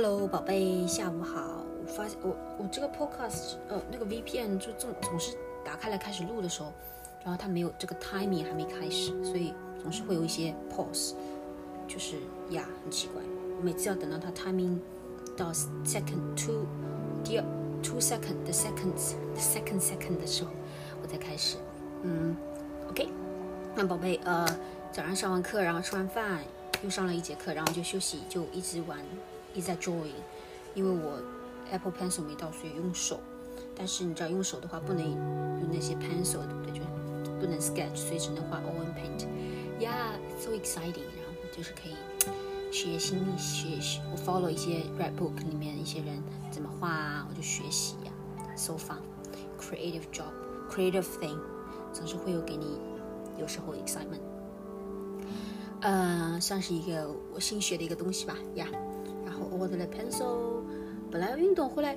Hello，宝贝，下午好。我发现我我这个 podcast 呃那个 VPN 就总总是打开来开始录的时候，然后它没有这个 timing 还没开始，所以总是会有一些 pause，就是呀很奇怪。我每次要等到它 timing 到 second two 第二 two second the seconds the second second 的时候，我再开始。嗯，OK。那宝贝，呃，早上上完课，然后吃完饭，又上了一节课，然后就休息，就一直玩。一直在 drawing，因为我 Apple Pencil 没到，所以用手。但是你知道用手的话不能用那些 pencil，对不对？就不能 sketch，所以只能画 oil paint。Yeah，so exciting！然后就是可以学新学习，我 follow 一些 red book 里面一些人怎么画啊，我就学习呀。So fun，creative job，creative thing，总是会有给你有时候 excitement。呃，算是一个我新学的一个东西吧。Yeah。我的 pencil，本来要运动，后来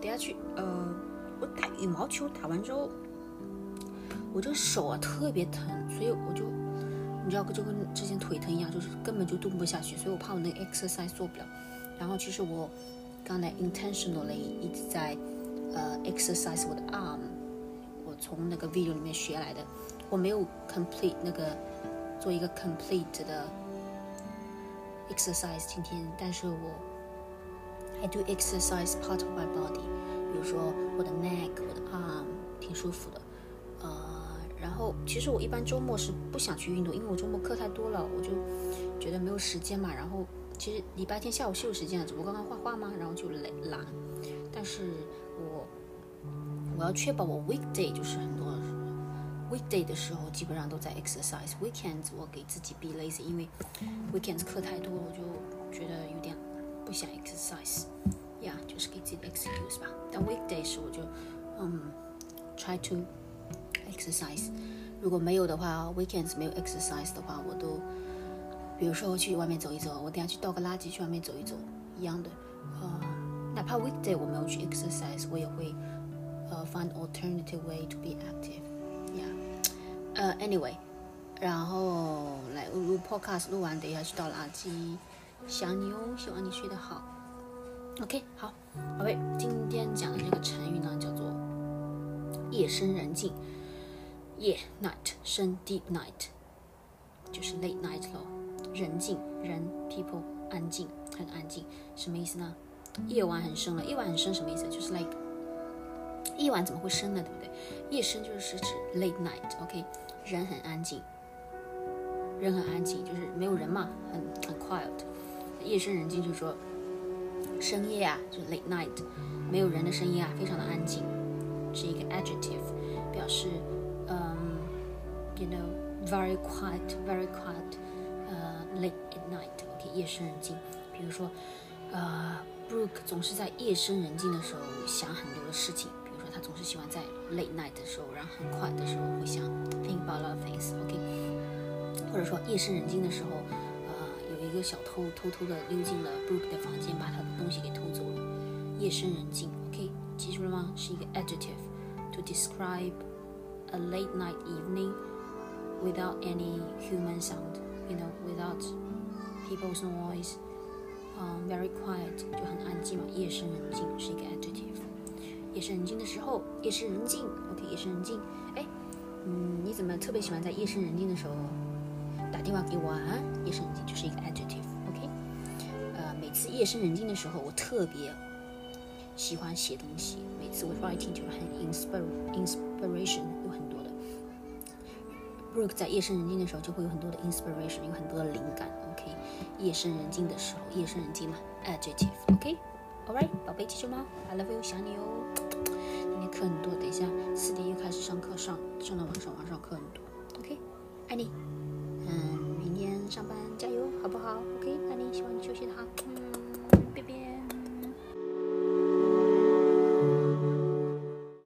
等下去，呃，我打羽毛球打完之后，我这个手啊特别疼，所以我就，你知道，就跟之前腿疼一样，就是根本就动不下去，所以我怕我那个 exercise 做不了。然后其实我刚才 intentionally 一直在呃 exercise 我的 arm，我从那个 video 里面学来的，我没有 complete 那个做一个 complete 的。Exercise 今天，但是我 I do exercise part of my body，比如说我的 neck，我的 arm，挺舒服的。呃，然后其实我一般周末是不想去运动，因为我周末课太多了，我就觉得没有时间嘛。然后其实礼拜天下午是有时间的，只不过刚刚画画嘛，然后就累懒。但是我我要确保我 weekday 就是很多。weekday 的时候基本上都在 exercise。weekends 我给自己 be lazy，因为 weekends 课太多，我就觉得有点不想 exercise。呀，就是给自己的 excuse 吧。但 weekdays 我就嗯 try to exercise。如果没有的话，weekends 没有 exercise 的话，我都比如说去外面走一走，我等下去倒个垃圾，去外面走一走，一样的。呃，哪怕 weekday 我没有去 exercise，我也会呃 find alternative way to be active。 呃，anyway，然后来录 podcast，录完等一下去倒垃圾，想你哦，希望你睡得好。OK，好，宝贝，今天讲的这个成语呢，叫做夜深人静。夜 night 深 deep night，就是 late night 咯。人静人 people 安静很安静，什么意思呢？夜晚很深了，夜晚很深什么意思？就是 like 夜晚怎么会深呢？对不对？夜深就是指 late night，OK。人很安静，人很安静，就是没有人嘛，很很 quiet。夜深人静就是说深夜啊，就 late night，没有人的声音啊，非常的安静，是一个 adjective，表示嗯，you know very quiet，very quiet，呃，late at night，OK，夜深人静。比如说，呃，Brooke 总是在夜深人静的时候想很多的事情。他总是喜欢在 late night 的时候，然后很快的时候会想 think about a lot of things，OK，或者说夜深人静的时候，呃，有一个小偷偷偷的溜进了 Brooke 的房间，把他的东西给偷走了。夜深人静，OK，记住了吗？是一个 adjective to describe a late night evening without any human sound，you know，without people's noise，嗯，very quiet，就很安静嘛。夜深人静是一个 adjective。 夜深人静的时候，夜深人静，OK，夜深人静。哎，嗯，你怎么特别喜欢在夜深人静的时候打电话给我啊？夜深人静就是一个 adjective，OK。呃，每次夜深人静的时候，我特别喜欢写东西。每次我 writing 就是很 inspire，inspiration 有很多的。Brooke 在夜深人静的时候就会有很多的 inspiration，有很多的灵感，OK。夜深人静的时候，夜深人静嘛，adjective，OK。Alright，宝贝，记住吗？I love you，想你哦。今天课很多，等一下四点又开始上课，上上到晚上，晚上课很多。OK，爱你。嗯，明天上班加油，好不好？OK，爱你，希望你休息的好。